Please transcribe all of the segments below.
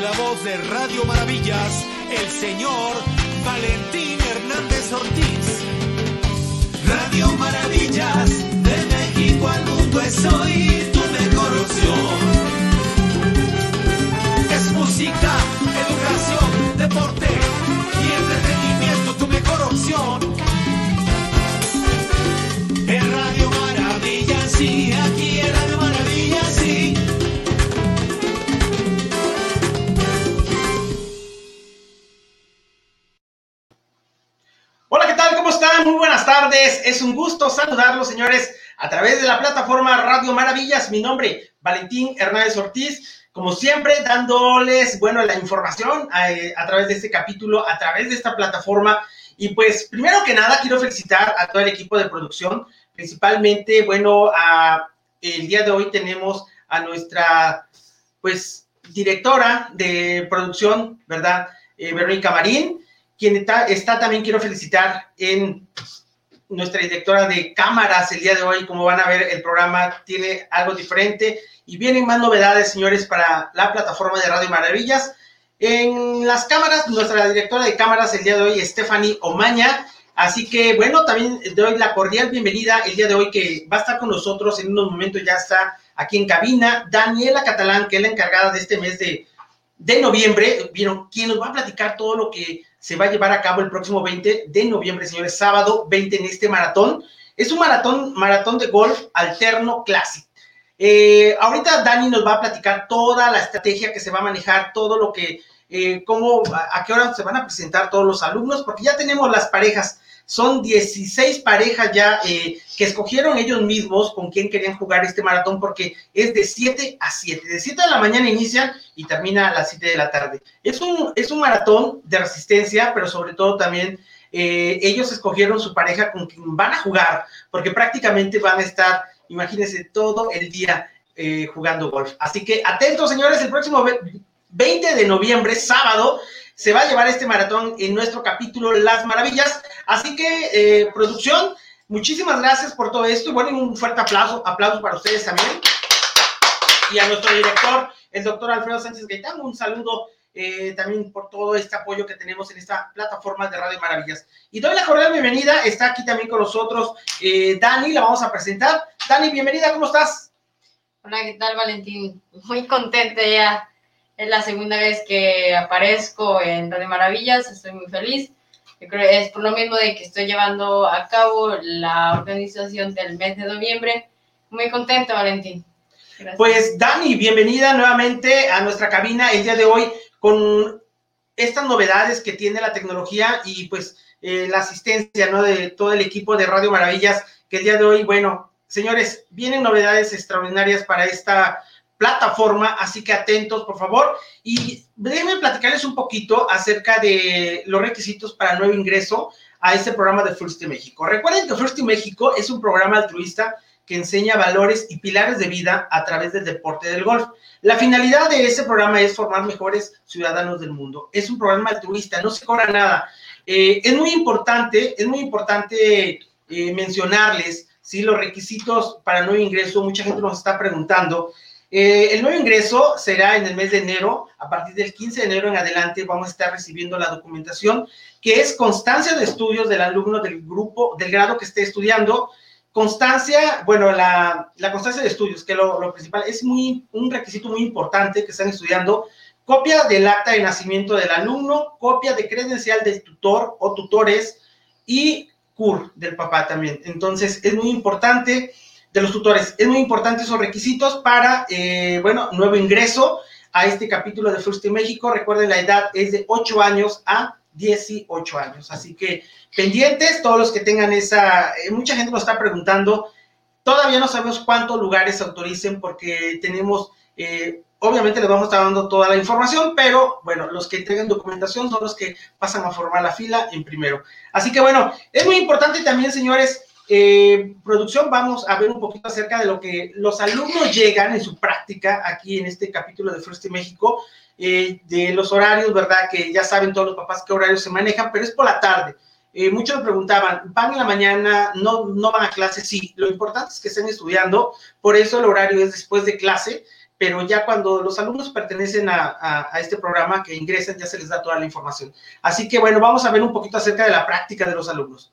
la voz de Radio Maravillas, el señor Valentín Hernández Ortiz. Radio Maravillas, de México al mundo es hoy tu mejor opción. Es música, educación, deporte Es un gusto saludarlos, señores, a través de la plataforma Radio Maravillas. Mi nombre, Valentín Hernández Ortiz. Como siempre, dándoles, bueno, la información a, a través de este capítulo, a través de esta plataforma. Y pues, primero que nada, quiero felicitar a todo el equipo de producción, principalmente, bueno, el día de hoy tenemos a nuestra, pues, directora de producción, ¿verdad? Eh, Verónica Marín quien está, está, también quiero felicitar en nuestra directora de cámaras el día de hoy. Como van a ver, el programa tiene algo diferente y vienen más novedades, señores, para la plataforma de Radio Maravillas. En las cámaras, nuestra directora de cámaras el día de hoy, Stephanie Omaña. Así que, bueno, también doy la cordial bienvenida el día de hoy que va a estar con nosotros en unos momentos, ya está aquí en cabina, Daniela Catalán, que es la encargada de este mes de, de noviembre, vieron, quien nos va a platicar todo lo que se va a llevar a cabo el próximo 20 de noviembre, señores, sábado 20 en este maratón. Es un maratón, maratón de golf alterno clásico. Eh, ahorita Dani nos va a platicar toda la estrategia que se va a manejar, todo lo que, eh, cómo, a, a qué hora se van a presentar todos los alumnos, porque ya tenemos las parejas. Son 16 parejas ya eh, que escogieron ellos mismos con quién querían jugar este maratón porque es de 7 a 7. De 7 de la mañana inician y termina a las 7 de la tarde. Es un, es un maratón de resistencia, pero sobre todo también eh, ellos escogieron su pareja con quien van a jugar porque prácticamente van a estar, imagínense, todo el día eh, jugando golf. Así que atentos, señores, el próximo 20 de noviembre, sábado, se va a llevar este maratón en nuestro capítulo Las Maravillas. Así que, eh, producción, muchísimas gracias por todo esto. Y bueno, un fuerte aplauso, aplauso para ustedes también. Y a nuestro director, el doctor Alfredo Sánchez Gaitán, un saludo eh, también por todo este apoyo que tenemos en esta plataforma de Radio Maravillas. Y doy la cordial bienvenida, está aquí también con nosotros eh, Dani, la vamos a presentar. Dani, bienvenida, ¿cómo estás? Hola, ¿qué tal, Valentín? Muy contenta ya es la segunda vez que aparezco en Radio Maravillas, estoy muy feliz. Creo que es por lo mismo de que estoy llevando a cabo la organización del mes de noviembre. Muy contenta, Valentín. Pues Dani, bienvenida nuevamente a nuestra cabina el día de hoy con estas novedades que tiene la tecnología y pues eh, la asistencia ¿no? de todo el equipo de Radio Maravillas que el día de hoy, bueno, señores, vienen novedades extraordinarias para esta plataforma, así que atentos, por favor. Y déjenme platicarles un poquito acerca de los requisitos para nuevo ingreso a este programa de First México. Recuerden que First México es un programa altruista que enseña valores y pilares de vida a través del deporte del golf. La finalidad de ese programa es formar mejores ciudadanos del mundo. Es un programa altruista, no se cobra nada. Eh, es muy importante, es muy importante eh, mencionarles, ¿sí? Los requisitos para nuevo ingreso, mucha gente nos está preguntando. Eh, el nuevo ingreso será en el mes de enero. A partir del 15 de enero en adelante vamos a estar recibiendo la documentación, que es constancia de estudios del alumno del grupo, del grado que esté estudiando. Constancia, bueno, la, constancia de estudios, que lo, lo, principal es muy, un requisito muy importante que están estudiando. Copia del acta de nacimiento del alumno, copia de credencial del tutor o tutores y CUR del papá también. Entonces, es muy importante de los tutores. Es muy importante esos requisitos para, eh, bueno, nuevo ingreso a este capítulo de First in México. Recuerden, la edad es de 8 años a 18 años. Así que pendientes, todos los que tengan esa, eh, mucha gente nos está preguntando, todavía no sabemos cuántos lugares se autoricen porque tenemos, eh, obviamente les vamos a estar dando toda la información, pero bueno, los que entregan documentación son los que pasan a formar la fila en primero. Así que bueno, es muy importante también, señores, eh, producción, vamos a ver un poquito acerca de lo que los alumnos llegan en su práctica aquí en este capítulo de First México, eh, de los horarios, ¿verdad? Que ya saben todos los papás qué horarios se manejan, pero es por la tarde. Eh, muchos me preguntaban, ¿van en la mañana? No, ¿No van a clase? Sí, lo importante es que estén estudiando, por eso el horario es después de clase, pero ya cuando los alumnos pertenecen a, a, este programa, que ingresan, ya se les da toda la información. Así que bueno, vamos a ver un poquito acerca de la práctica de los alumnos.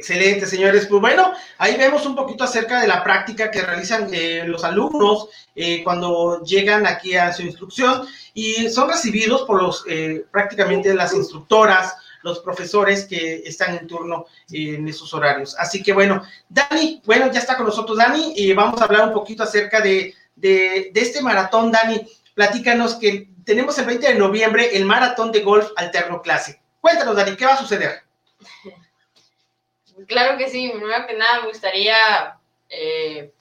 Excelente, señores. Pues bueno, ahí vemos un poquito acerca de la práctica que realizan eh, los alumnos eh, cuando llegan aquí a su instrucción y son recibidos por los eh, prácticamente las instructoras, los profesores que están en turno en esos horarios. Así que bueno, Dani, bueno, ya está con nosotros Dani y vamos a hablar un poquito acerca de, de, de este maratón. Dani, platícanos que tenemos el 20 de noviembre el maratón de golf alterno clase. Cuéntanos, Dani, ¿qué va a suceder? Claro que sí, primero que nada me gustaría eh,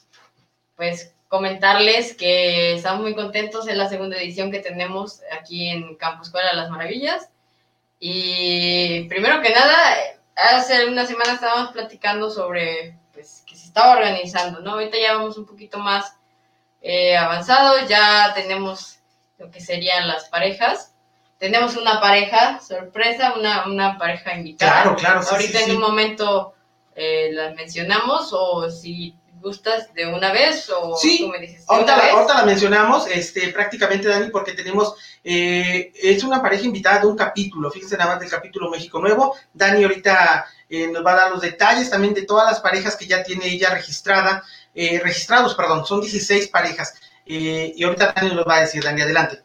pues comentarles que estamos muy contentos en la segunda edición que tenemos aquí en Campus Escuela Las Maravillas. Y primero que nada, hace una semana estábamos platicando sobre pues, que se estaba organizando, ¿no? Ahorita ya vamos un poquito más eh, avanzados, ya tenemos lo que serían las parejas tenemos una pareja sorpresa, una, una pareja invitada. Claro, claro. Sí, Ahorita en un momento eh, las mencionamos o si gustas de una vez o sí, tú me dices. Ahorita, la, ahorita la mencionamos este, prácticamente, Dani, porque tenemos, eh, es una pareja invitada de un capítulo, fíjense nada más del capítulo México Nuevo. Dani ahorita eh, nos va a dar los detalles también de todas las parejas que ya tiene ella registrada, eh, registrados, perdón, son 16 parejas. Eh, y ahorita Dani nos va a decir, Dani, adelante.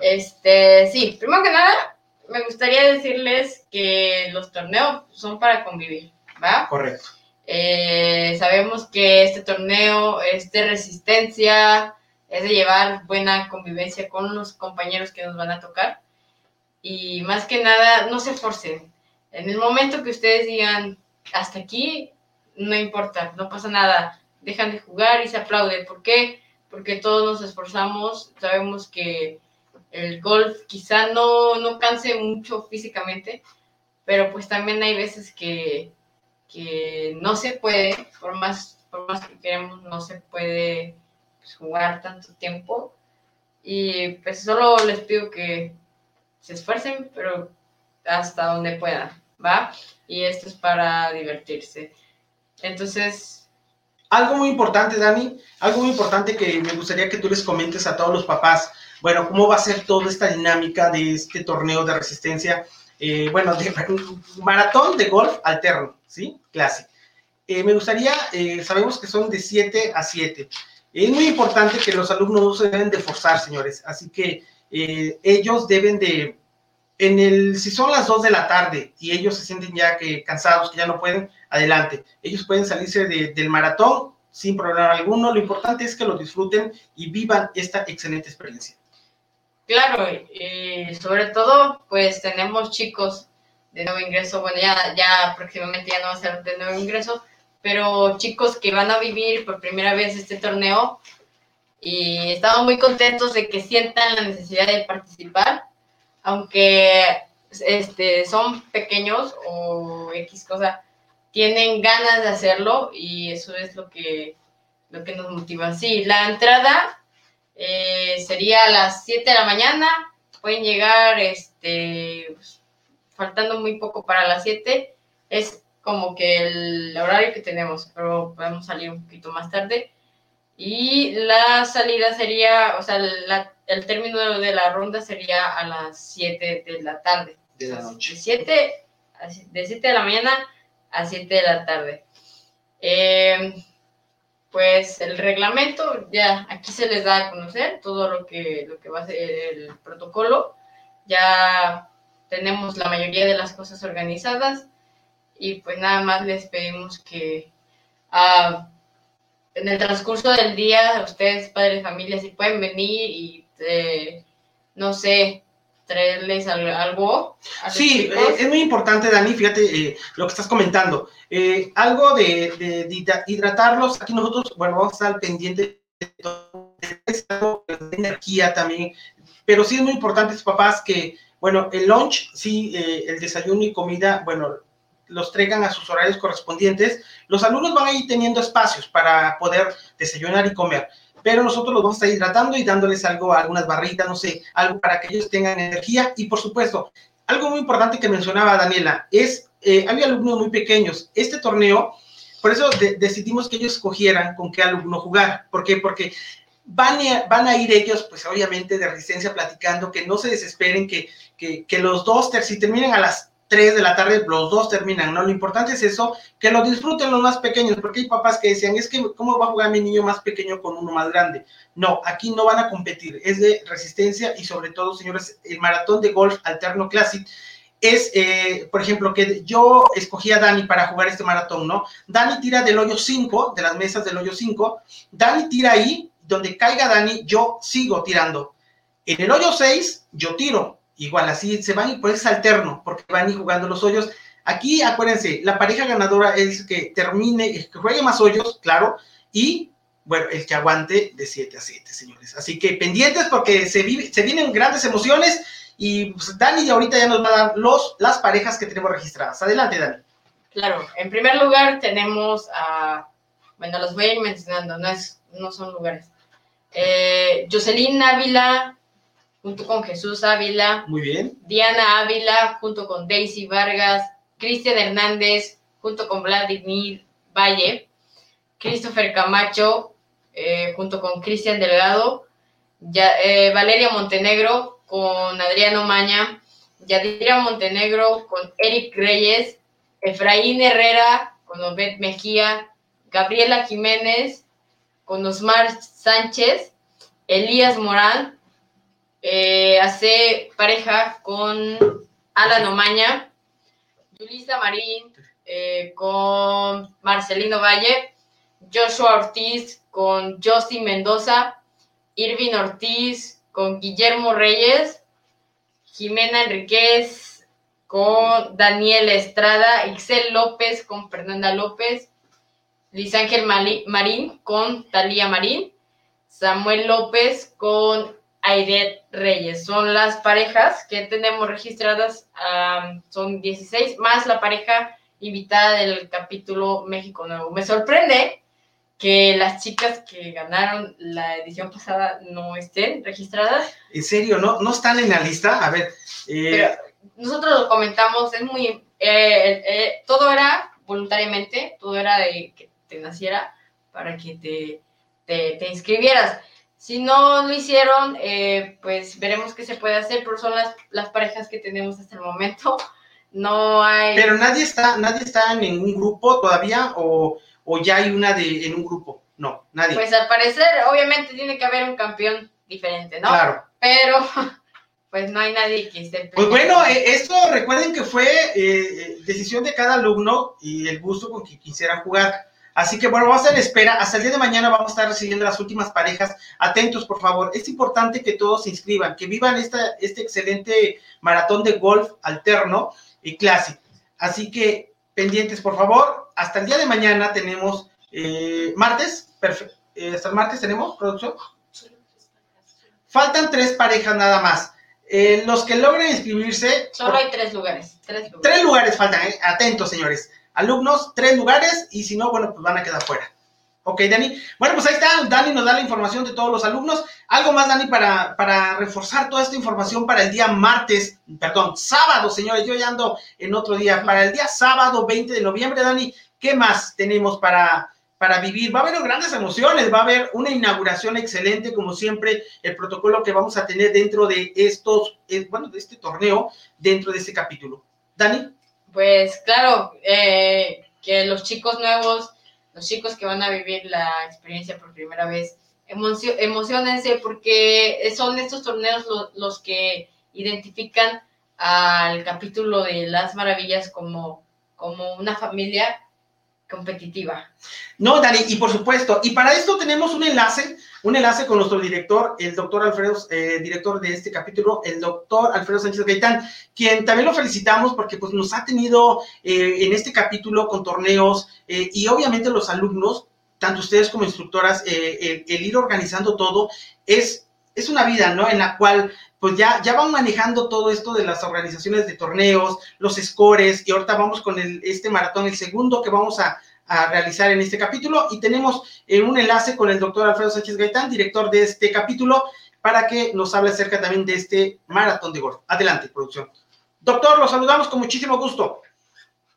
Este, sí, primero que nada, me gustaría decirles que los torneos son para convivir, ¿va? Correcto. Eh, sabemos que este torneo es de resistencia, es de llevar buena convivencia con los compañeros que nos van a tocar. Y más que nada, no se forcen. En el momento que ustedes digan, hasta aquí, no importa, no pasa nada, dejan de jugar y se aplaude. ¿Por qué? Porque todos nos esforzamos, sabemos que el golf quizá no, no canse mucho físicamente, pero pues también hay veces que, que no se puede, por más, por más que queremos, no se puede pues, jugar tanto tiempo. Y pues solo les pido que se esfuercen, pero hasta donde puedan, ¿va? Y esto es para divertirse. Entonces... Algo muy importante, Dani, algo muy importante que me gustaría que tú les comentes a todos los papás bueno, cómo va a ser toda esta dinámica de este torneo de resistencia, eh, bueno, de maratón de golf alterno, ¿sí? Clásico. Eh, me gustaría, eh, sabemos que son de 7 a 7. Es muy importante que los alumnos no se deben de forzar, señores. Así que ellos deben de, en el, si son las 2 de la tarde y ellos se sienten ya que cansados, que ya no pueden, adelante. Ellos pueden salirse del maratón sin problema alguno. Lo importante es que lo disfruten y vivan esta excelente experiencia. Claro, y sobre todo, pues tenemos chicos de nuevo ingreso, bueno, ya, ya próximamente ya no va a ser de nuevo ingreso, pero chicos que van a vivir por primera vez este torneo y estamos muy contentos de que sientan la necesidad de participar, aunque este, son pequeños o X cosa, tienen ganas de hacerlo y eso es lo que, lo que nos motiva. Sí, la entrada eh, sería a las 7 de la mañana, pueden llegar este, faltando muy poco para las 7, es como que el horario que tenemos, pero podemos salir un poquito más tarde. Y la salida sería, o sea, el término de la ronda sería a las 7 de la tarde. De la noche. De 7, de 7 de la mañana a 7 de la tarde. Eh, pues el reglamento, ya aquí se les da a conocer todo lo que, lo que va a ser el protocolo. Ya tenemos la mayoría de las cosas organizadas y pues nada más les pedimos que, uh, en el transcurso del día, ustedes, padres de familia, si pueden venir y, eh, no sé, traerles algo. sí, eh, es muy importante, Dani, fíjate eh, lo que estás comentando. algo de, de, hidratarlos, aquí nosotros, bueno, vamos a estar pendientes de todo, de energía también, pero sí es muy importante, papás, que, bueno, el lunch, sí, el desayuno y comida, bueno, los traigan a sus horarios correspondientes, los alumnos van a ir teniendo espacios para poder desayunar y comer, pero nosotros los vamos a estar hidratando y dándoles algo, algunas barritas, no sé, algo para que ellos tengan energía. Y por supuesto, algo muy importante que mencionaba Daniela es, eh, había alumnos muy pequeños, este torneo, por eso decidimos que ellos escogieran con qué alumno jugar, ¿por qué? Porque Van a, van a, ir ellos, pues obviamente de resistencia, platicando, que no se desesperen, que, que, que los dos, si terminen a las 3 de la tarde, los dos terminan, ¿no? Lo importante es eso, que lo disfruten los más pequeños, porque hay papás que decían, es que, ¿cómo va a jugar mi niño más pequeño con uno más grande? No, aquí no van a competir, es de resistencia y sobre todo, señores, el maratón de golf alterno classic es, eh, por ejemplo, que yo escogí a Dani para jugar este maratón, ¿no? Dani tira del hoyo 5, de las mesas del hoyo 5, Dani tira ahí, donde caiga Dani, yo sigo tirando. En el hoyo 6, yo tiro, igual así se van y pues es alterno, porque van y jugando los hoyos. Aquí, acuérdense, la pareja ganadora es que termine, que juegue más hoyos, claro, y bueno, el que aguante de 7 a 7, señores. Así que pendientes porque se, vienen grandes emociones y pues, Dani ahorita ya nos va a dar los, las parejas que tenemos registradas. Adelante, Dani. Claro, en primer lugar tenemos a, bueno, los voy a ir mencionando, no, es, no son lugares. Eh, Jocelyn Ávila, junto con Jesús Ávila. Muy bien. Diana Ávila, junto con Daisy Vargas. Cristian Hernández, junto con Vladimir Valle. Christopher Camacho, eh, junto con Cristian Delgado. Eh, Valeria Montenegro, con Adriano Maña. Yadira Montenegro, con Eric Reyes. Efraín Herrera, con Obed Mejía. Gabriela Jiménez, con Osmar Sánchez. Elías Morán, eh, hace pareja con Alan Omaña, Yulisa Marín eh, con Marcelino Valle, Joshua Ortiz con Justin Mendoza, Irvin Ortiz con Guillermo Reyes, Jimena Enríquez con Daniel Estrada, Ixel López con Fernanda López, Luis Ángel Marín con Talía Marín, Samuel López con Airet Reyes. Son las parejas que tenemos registradas, son 16, más la pareja invitada del capítulo México Nuevo. Me sorprende que las chicas que ganaron la edición pasada no estén registradas. ¿En serio? ¿No, no están en la lista? A ver. Eh, nosotros lo comentamos, es muy... Eh, eh, todo era voluntariamente, todo era de que te naciera para que te, te, te inscribieras. Si no lo hicieron, eh, pues veremos qué se puede hacer, pero son las, las parejas que tenemos hasta el momento. No hay... Pero nadie está, nadie está en ningún grupo todavía o, ya hay una de, en un grupo. No, nadie. Pues al parecer, obviamente tiene que haber un campeón diferente, ¿no? Claro. Pero pues no hay nadie que esté. Pues bueno, eh, esto recuerden que fue eh, decisión de cada alumno y el gusto con que quisiera jugar. Así que bueno, vamos a en espera. Hasta el día de mañana vamos a estar recibiendo las últimas parejas. Atentos, por favor. Es importante que todos se inscriban, que vivan esta, este excelente maratón de golf alterno y clásico. Así que pendientes, por favor. Hasta el día de mañana tenemos eh, martes. Perfecto. Eh, hasta el martes tenemos producción. Faltan tres parejas nada más. Eh, los que logren inscribirse. Solo hay tres lugares. Tres lugares, tres lugares faltan. Atentos, señores alumnos, tres lugares, y si no, bueno, pues van a quedar fuera. Ok, Dani. Bueno, pues ahí está. Dani nos da la información de todos los alumnos. Algo más, Dani, para, para reforzar toda esta información para el día martes, perdón, sábado, señores. Yo ya ando en otro día. Para el día sábado 20 de noviembre, Dani, ¿qué más tenemos para, para vivir? Va a haber grandes emociones, va a haber una inauguración excelente, como siempre, el protocolo que vamos a tener dentro de estos, eh, bueno, de este torneo, dentro de este capítulo. Dani. Pues claro, eh, que los chicos nuevos, los chicos que van a vivir la experiencia por primera vez, emocionense porque son estos torneos los que identifican al capítulo de las maravillas como, como una familia competitiva. No, Dani, y por supuesto, y para esto tenemos un enlace, un enlace con nuestro director, el doctor Alfredo, eh, director de este capítulo, el doctor Alfredo Sánchez Gaitán, quien también lo felicitamos porque pues nos ha tenido eh, en este capítulo con torneos eh, y obviamente los alumnos, tanto ustedes como instructoras, el, el, ir organizando todo es, es una vida, ¿no? En la cual pues ya, ya van manejando todo esto de las organizaciones de torneos, los scores, y ahorita vamos con el, este maratón, el segundo que vamos a, realizar en este capítulo, y tenemos eh, un enlace con el doctor Alfredo Sánchez Gaitán, director de este capítulo, para que nos hable acerca también de este maratón de golf. Adelante, producción. Doctor, los saludamos con muchísimo gusto.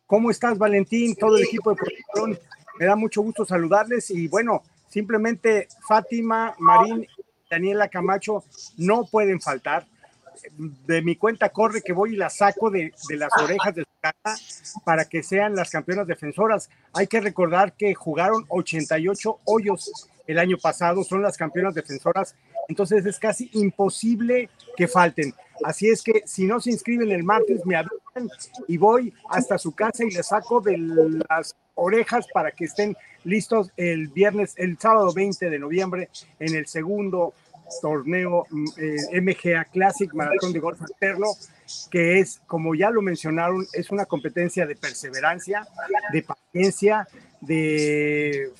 ¿Cómo estás, Valentín? Todo el equipo de producción. Me da mucho gusto saludarles y bueno, simplemente Fátima, Marín Daniela Camacho no pueden faltar. De mi cuenta corre que voy y la saco de, las orejas de su casa para que sean las campeonas defensoras. Hay que recordar que jugaron 88 hoyos el año pasado, son las campeonas defensoras, entonces es casi imposible que falten. Así es que si no se inscriben el martes, me avisan y voy hasta su casa y le saco de las orejas para que estén listos el viernes, el sábado 20 de noviembre en el segundo torneo eh, MGA Classic Maratón de Golf Alterno, que es, como ya lo mencionaron, es una competencia de perseverancia, de paciencia, de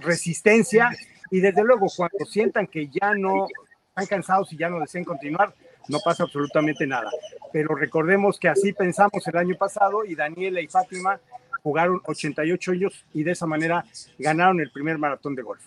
resistencia y desde luego cuando sientan que ya no están cansados y ya no desean continuar, no pasa absolutamente nada. Pero recordemos que así pensamos el año pasado y Daniela y Fátima jugaron 88 años y de esa manera ganaron el primer maratón de golf.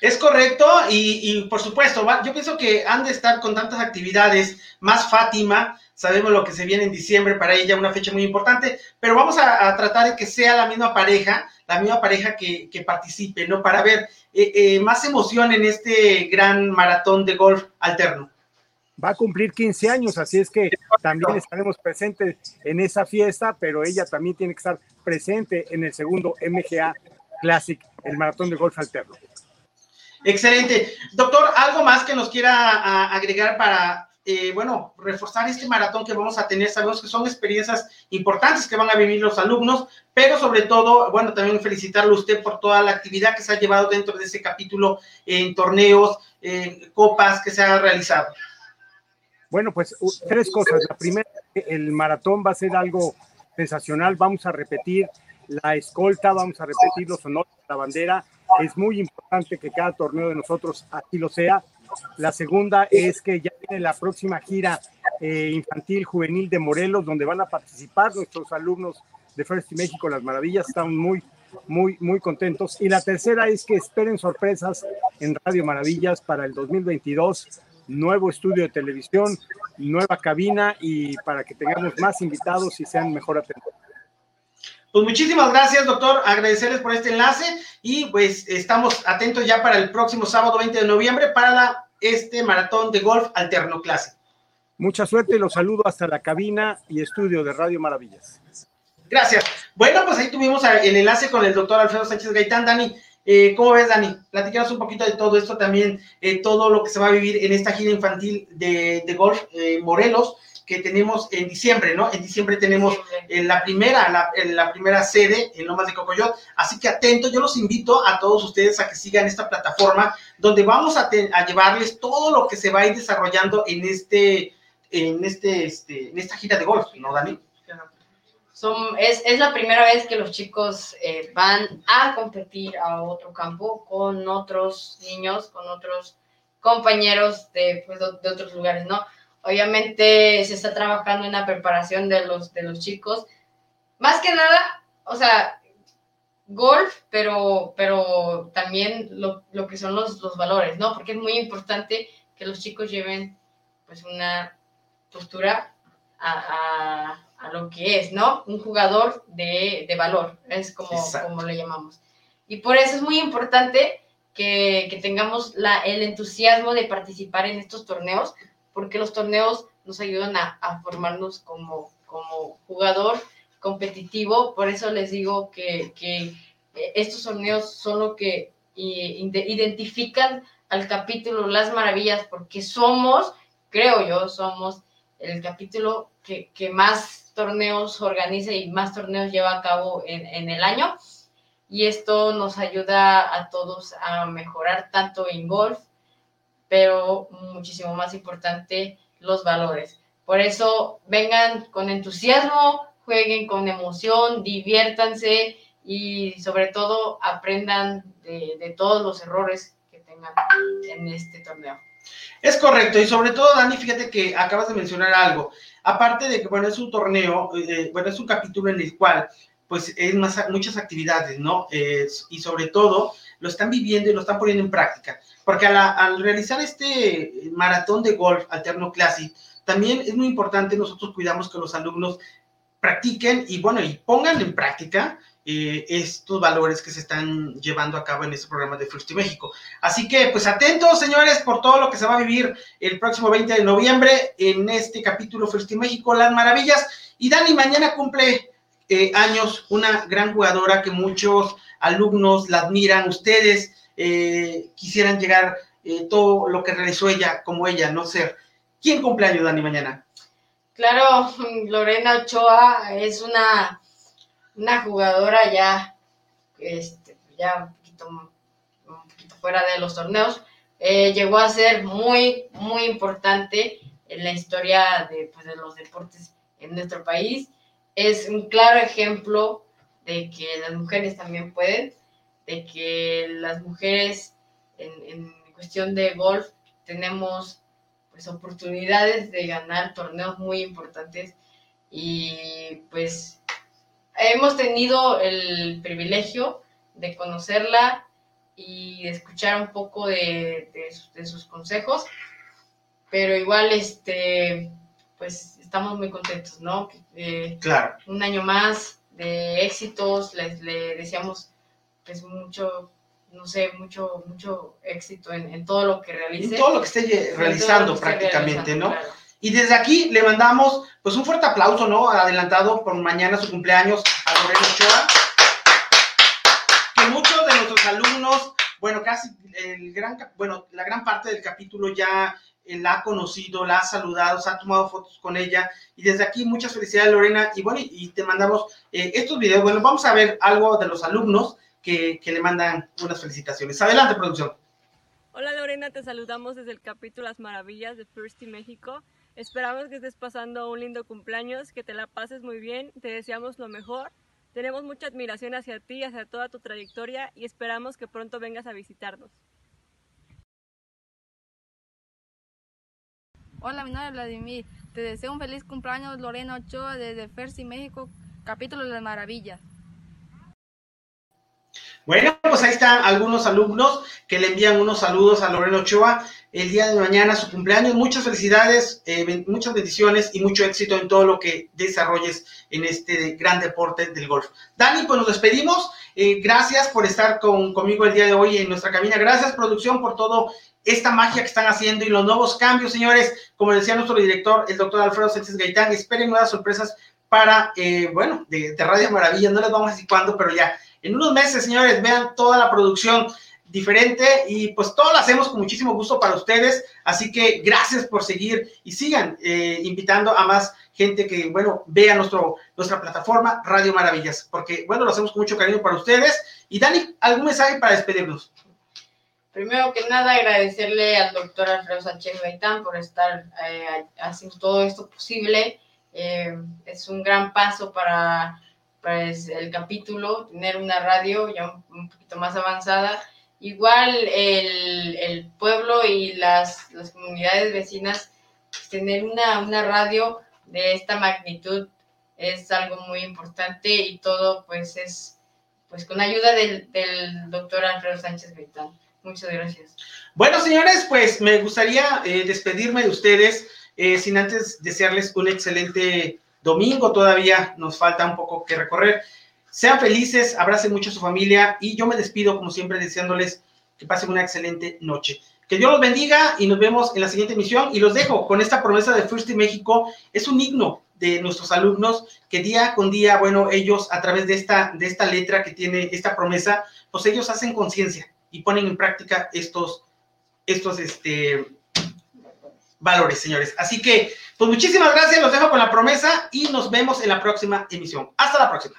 Es correcto, y, por supuesto, yo pienso que han de estar con tantas actividades, más Fátima, sabemos lo que se viene en diciembre, para ella una fecha muy importante, pero vamos a, tratar de que sea la misma pareja, la misma pareja que, participe, ¿no? Para ver eh, eh, más emoción en este gran maratón de golf alterno. Va a cumplir 15 años, así es que también estaremos presentes en esa fiesta, pero ella también tiene que estar presente en el segundo MGA Classic, el maratón de golf alterno. Excelente. Doctor, ¿algo más que nos quiera agregar para, eh, bueno, reforzar este maratón que vamos a tener? Sabemos que son experiencias importantes que van a vivir los alumnos, pero sobre todo, bueno, también felicitarle a usted por toda la actividad que se ha llevado dentro de ese capítulo en torneos, en copas que se ha realizado. Bueno, pues tres cosas. La primera, el maratón va a ser algo sensacional. Vamos a repetir la escolta, vamos a repetir los honores la bandera es muy importante que cada torneo de nosotros así lo sea. La segunda es que ya viene la próxima gira eh, infantil juvenil de Morelos, donde van a participar nuestros alumnos de First México Las Maravillas. Están muy, muy, muy contentos. Y la tercera es que esperen sorpresas en Radio Maravillas para el 2022. Nuevo estudio de televisión, nueva cabina y para que tengamos más invitados y sean mejor atendidos. Pues muchísimas gracias, doctor. Agradecerles por este enlace y pues estamos atentos ya para el próximo sábado 20 de noviembre para este maratón de golf alterno clase. Mucha suerte y los saludo hasta la cabina y estudio de Radio Maravillas. Gracias. Bueno, pues ahí tuvimos el enlace con el doctor Alfredo Sánchez Gaitán. Dani, eh, ¿cómo ves, Dani? Platícanos un poquito de todo esto también, eh, todo lo que se va a vivir en esta gira infantil de, golf eh, Morelos que tenemos en diciembre, ¿no? En diciembre tenemos en la primera, la, en la primera sede en Lomas de Cocoyot. Así que atento, yo los invito a todos ustedes a que sigan esta plataforma donde vamos a, a llevarles todo lo que se va a ir desarrollando en este, en este, este, en esta gira de golf, ¿no, Dani? Son, es, es, la primera vez que los chicos eh, van a competir a otro campo con otros niños, con otros compañeros de, pues, de otros lugares, ¿no? Obviamente se está trabajando en la preparación de los, de los chicos. Más que nada, o sea, golf, pero, pero también lo, lo que son los, los, valores, ¿no? Porque es muy importante que los chicos lleven pues una postura a, a, a lo que es, ¿no? Un jugador de, de valor, es como, como le llamamos. Y por eso es muy importante que, que tengamos la, el entusiasmo de participar en estos torneos, porque los torneos nos ayudan a, formarnos como, jugador competitivo. Por eso les digo que, estos torneos son lo que identifican al capítulo Las Maravillas, porque somos, creo yo, somos el capítulo que, más torneos organiza y más torneos lleva a cabo en, el año. y esto nos ayuda a todos a mejorar tanto en golf, pero muchísimo más importante, los valores. Por eso vengan con entusiasmo, jueguen con emoción, diviértanse y sobre todo aprendan de, todos los errores que tengan en este torneo. Es correcto, y sobre todo, Dani, fíjate que acabas de mencionar algo. Aparte de que, bueno, es un torneo, eh, bueno, es un capítulo en el cual, pues, es muchas actividades, ¿no? y sobre todo, lo están viviendo y lo están poniendo en práctica. Porque al realizar este maratón de golf alterno classic, también es muy importante nosotros cuidamos que los alumnos practiquen y, bueno, y pongan en práctica eh, estos valores que se están llevando a cabo en este programa de First México. Así que, pues atentos, señores, por todo lo que se va a vivir el próximo 20 de noviembre en este capítulo First México, Las Maravillas. Y Dani, mañana cumple eh, años una gran jugadora que muchos alumnos la admiran. Ustedes eh, quisieran llegar todo lo que realizó ella como ella, no ser. ¿Quién cumple años, Dani, mañana? Claro, Lorena Ochoa es una una jugadora ya, este, ya un poquito, un poquito fuera de los torneos, eh, llegó a ser muy, muy importante en la historia de, pues, de los deportes en nuestro país. Es un claro ejemplo de que las mujeres también pueden, de que las mujeres en, en cuestión de golf tenemos pues oportunidades de ganar torneos muy importantes y pues hemos tenido el privilegio de conocerla y de escuchar un poco de, sus consejos, pero igual, este, pues estamos muy contentos, ¿no? claro. Un año más de éxitos, les, le deseamos pues mucho, no sé, mucho, mucho éxito en, todo lo que realice. En todo lo que esté realizando prácticamente, ¿no? Y desde aquí le mandamos pues un fuerte aplauso, ¿no? Adelantado por mañana su cumpleaños a Lorena Ochoa. Que muchos de nuestros alumnos, bueno, casi el gran, bueno, la gran parte del capítulo ya eh, la ha conocido, la ha saludado, se ha tomado fotos con ella. Y desde aquí muchas felicidades, Lorena. Y bueno, y te mandamos eh, estos videos. Bueno, vamos a ver algo de los alumnos que, que le mandan unas felicitaciones. Adelante, producción. Hola Lorena, te saludamos desde el capítulo Las Maravillas de First México. Esperamos que estés pasando un lindo cumpleaños, que te la pases muy bien, te deseamos lo mejor. Tenemos mucha admiración hacia ti, hacia toda tu trayectoria y esperamos que pronto vengas a visitarnos. Hola, mi nombre es Vladimir. Te deseo un feliz cumpleaños, Lorena Ochoa, desde Fersi, México, capítulo de las maravillas. Bueno, pues ahí están algunos alumnos que le envían unos saludos a Lorena Ochoa el día de mañana, su cumpleaños. Muchas felicidades, eh, muchas bendiciones y mucho éxito en todo lo que desarrolles en este gran deporte del golf. Dani, pues nos despedimos. Eh, gracias por estar con, conmigo el día de hoy en nuestra cabina. Gracias, producción, por todo esta magia que están haciendo y los nuevos cambios, señores. Como decía nuestro director, el doctor Alfredo Sánchez Gaitán, esperen nuevas sorpresas para, eh, bueno, de, Radio Maravilla. No les vamos a decir cuándo, pero ya en unos meses, señores, vean toda la producción diferente y pues todo lo hacemos con muchísimo gusto para ustedes. Así que gracias por seguir y sigan eh, invitando a más gente que, bueno, vea nuestro, nuestra plataforma Radio Maravillas, porque, bueno, lo hacemos con mucho cariño para ustedes. Y Dani, ¿algún mensaje para despedirnos? Primero que nada, agradecerle al doctor Alfredo Sánchez Gaitán por estar eh, haciendo todo esto posible. Eh, es un gran paso para pues, el capítulo, tener una radio ya un, poquito más avanzada. Igual el, el pueblo y las, las, comunidades vecinas, pues, tener una, una radio de esta magnitud es algo muy importante y todo pues es pues con ayuda del, del doctor Alfredo Sánchez Gaitán. Muchas gracias. Bueno, señores, pues me gustaría eh, despedirme de ustedes eh, sin antes desearles un excelente domingo todavía nos falta un poco que recorrer. Sean felices, abracen mucho a su familia y yo me despido como siempre deseándoles que pasen una excelente noche. Que Dios los bendiga y nos vemos en la siguiente emisión y los dejo con esta promesa de First México. Es un himno de nuestros alumnos que día con día, bueno, ellos a través de esta, de esta letra que tiene esta promesa, pues ellos hacen conciencia y ponen en práctica estos, estos, este, valores, señores. Así que, pues muchísimas gracias, los dejo con la promesa y nos vemos en la próxima emisión. Hasta la próxima.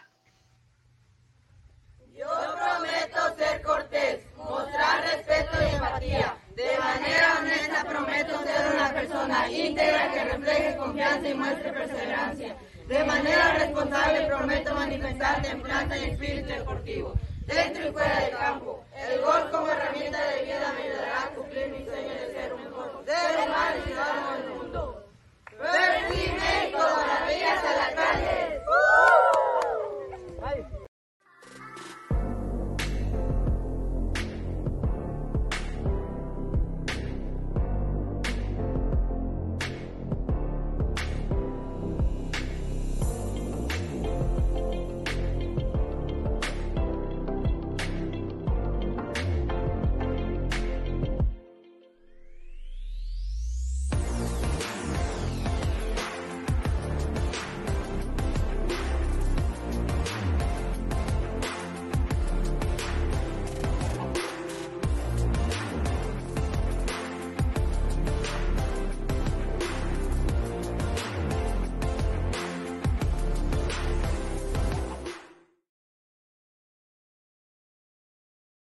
respeto y empatía. De manera honesta prometo ser una persona íntegra que refleje confianza y muestre perseverancia. De manera responsable prometo manifestar templanza y espíritu deportivo, dentro y fuera del campo. El gol como herramienta de vida me ayudará a cumplir mi sueño de ser un mejor ser humano y ciudadano del mundo.